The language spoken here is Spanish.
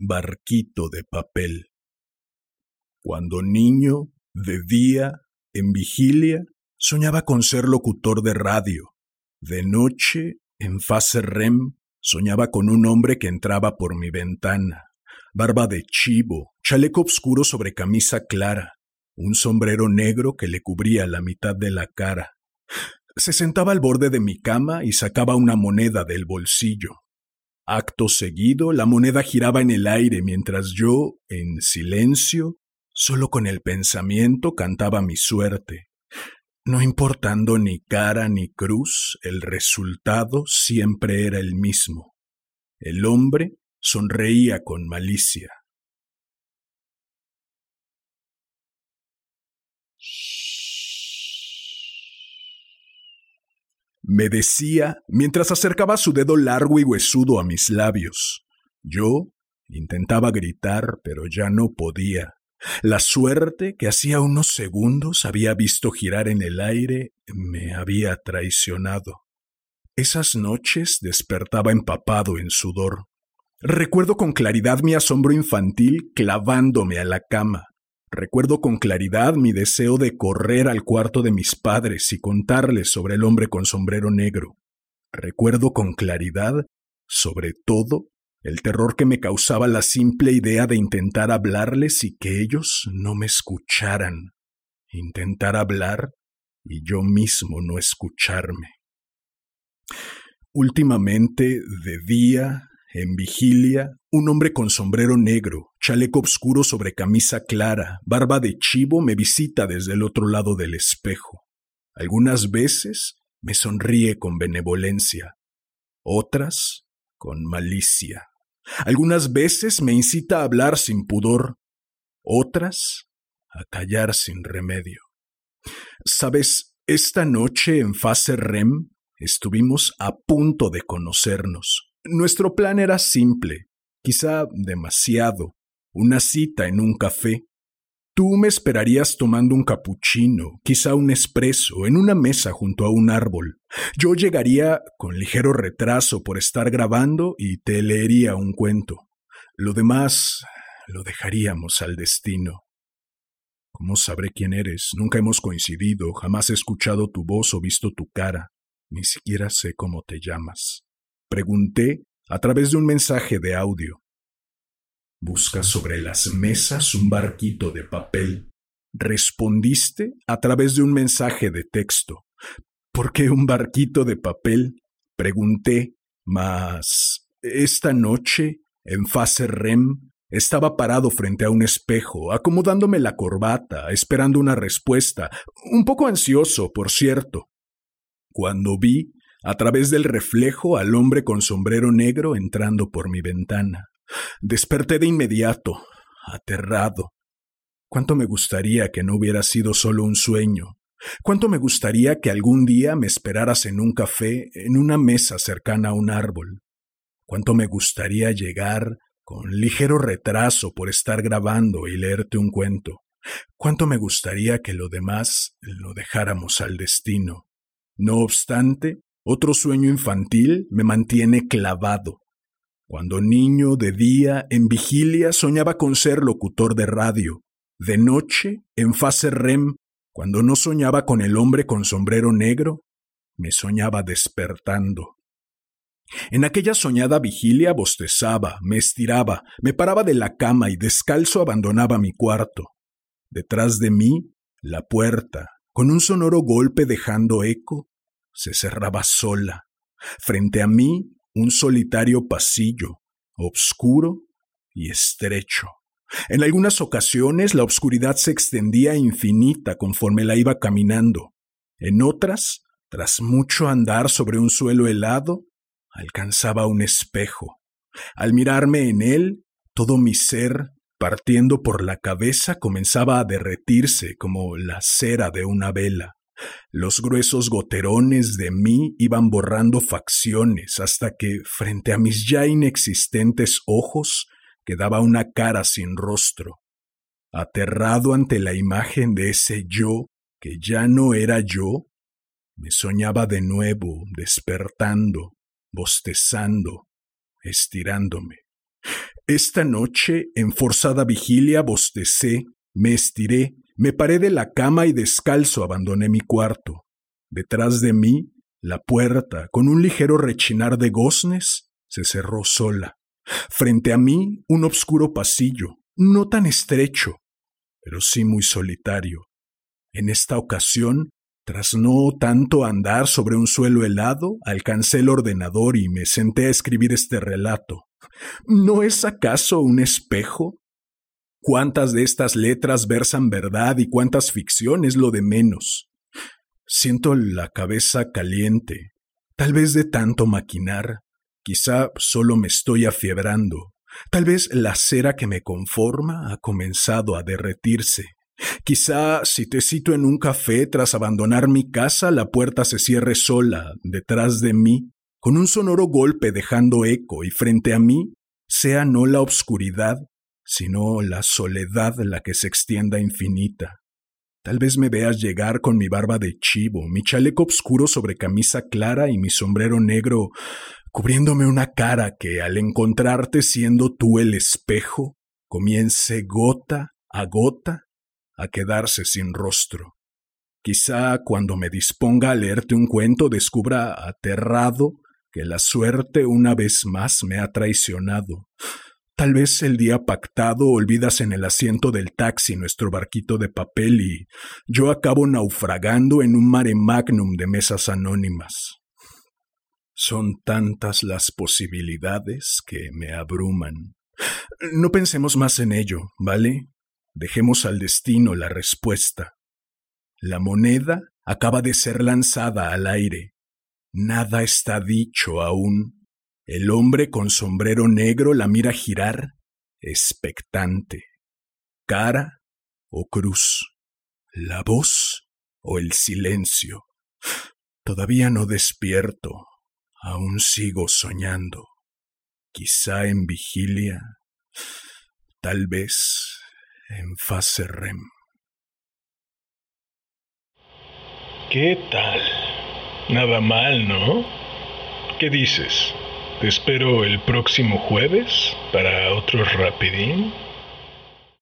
Barquito de papel. Cuando niño, de día, en vigilia, soñaba con ser locutor de radio. De noche, en fase REM, soñaba con un hombre que entraba por mi ventana. Barba de chivo, chaleco oscuro sobre camisa clara, un sombrero negro que le cubría la mitad de la cara. Se sentaba al borde de mi cama y sacaba una moneda del bolsillo. Acto seguido, la moneda giraba en el aire mientras yo, en silencio, solo con el pensamiento, cantaba mi suerte. No importando ni cara ni cruz, el resultado siempre era el mismo. El hombre sonreía con malicia. Me decía mientras acercaba su dedo largo y huesudo a mis labios. Yo intentaba gritar, pero ya no podía. La suerte que hacía unos segundos había visto girar en el aire me había traicionado. Esas noches despertaba empapado en sudor. Recuerdo con claridad mi asombro infantil clavándome a la cama. Recuerdo con claridad mi deseo de correr al cuarto de mis padres y contarles sobre el hombre con sombrero negro. Recuerdo con claridad, sobre todo, el terror que me causaba la simple idea de intentar hablarles y que ellos no me escucharan. Intentar hablar y yo mismo no escucharme. Últimamente, de día, en vigilia, un hombre con sombrero negro, chaleco oscuro sobre camisa clara, barba de chivo me visita desde el otro lado del espejo. Algunas veces me sonríe con benevolencia, otras con malicia. Algunas veces me incita a hablar sin pudor, otras a callar sin remedio. Sabes, esta noche en fase REM estuvimos a punto de conocernos. Nuestro plan era simple, quizá demasiado, una cita en un café. Tú me esperarías tomando un capuchino, quizá un espresso, en una mesa junto a un árbol. Yo llegaría con ligero retraso por estar grabando y te leería un cuento. Lo demás lo dejaríamos al destino. ¿Cómo sabré quién eres? Nunca hemos coincidido, jamás he escuchado tu voz o visto tu cara, ni siquiera sé cómo te llamas. Pregunté a través de un mensaje de audio. Busca sobre las mesas un barquito de papel. Respondiste a través de un mensaje de texto. ¿Por qué un barquito de papel? Pregunté, mas esta noche, en fase REM, estaba parado frente a un espejo, acomodándome la corbata, esperando una respuesta, un poco ansioso, por cierto, cuando vi a través del reflejo al hombre con sombrero negro entrando por mi ventana. Desperté de inmediato, aterrado. Cuánto me gustaría que no hubiera sido solo un sueño. Cuánto me gustaría que algún día me esperaras en un café, en una mesa cercana a un árbol. Cuánto me gustaría llegar con ligero retraso por estar grabando y leerte un cuento. Cuánto me gustaría que lo demás lo dejáramos al destino. No obstante, otro sueño infantil me mantiene clavado. Cuando niño de día, en vigilia, soñaba con ser locutor de radio. De noche, en fase REM, cuando no soñaba con el hombre con sombrero negro, me soñaba despertando. En aquella soñada vigilia bostezaba, me estiraba, me paraba de la cama y descalzo abandonaba mi cuarto. Detrás de mí, la puerta, con un sonoro golpe dejando eco, se cerraba sola. Frente a mí, un solitario pasillo, obscuro y estrecho. En algunas ocasiones la oscuridad se extendía infinita conforme la iba caminando. En otras, tras mucho andar sobre un suelo helado, alcanzaba un espejo. Al mirarme en él, Todo mi ser, partiendo por la cabeza, comenzaba a derretirse como la cera de una vela. Los gruesos goterones de mí iban borrando facciones hasta que, frente a mis ya inexistentes ojos, quedaba una cara sin rostro. Aterrado ante la imagen de ese yo que ya no era yo, me soñaba de nuevo, despertando, bostezando, estirándome. Esta noche, en forzada vigilia, bostecé, me estiré, me paré de la cama y descalzo abandoné mi cuarto. Detrás de mí, la puerta, con un ligero rechinar de goznes, se cerró sola. Frente a mí, un obscuro pasillo, no tan estrecho, pero sí muy solitario. En esta ocasión tras no tanto andar sobre un suelo helado, alcancé el ordenador y me senté a escribir este relato. ¿No es acaso un espejo? ¿Cuántas de estas letras versan verdad y cuántas ficciones lo de menos? Siento la cabeza caliente, tal vez de tanto maquinar, quizá solo me estoy afiebrando, tal vez la cera que me conforma ha comenzado a derretirse. Quizá si te cito en un café tras abandonar mi casa, la puerta se cierre sola, detrás de mí, con un sonoro golpe dejando eco, y frente a mí sea no la obscuridad, sino la soledad la que se extienda infinita. Tal vez me veas llegar con mi barba de chivo, mi chaleco oscuro sobre camisa clara y mi sombrero negro cubriéndome una cara que, al encontrarte siendo tú el espejo, comience gota a gota a quedarse sin rostro. Quizá cuando me disponga a leerte un cuento descubra aterrado que la suerte una vez más me ha traicionado. Tal vez el día pactado olvidas en el asiento del taxi nuestro barquito de papel y yo acabo naufragando en un mare magnum de mesas anónimas. Son tantas las posibilidades que me abruman. No pensemos más en ello, ¿vale? Dejemos al destino la respuesta. La moneda acaba de ser lanzada al aire. Nada está dicho aún. El hombre con sombrero negro la mira girar, expectante. Cara o cruz. La voz o el silencio. Todavía no despierto. Aún sigo soñando. Quizá en vigilia. Tal vez en fase REM. ¿Qué tal? Nada mal, ¿no? ¿Qué dices? ¿Te espero el próximo jueves para otro rapidín?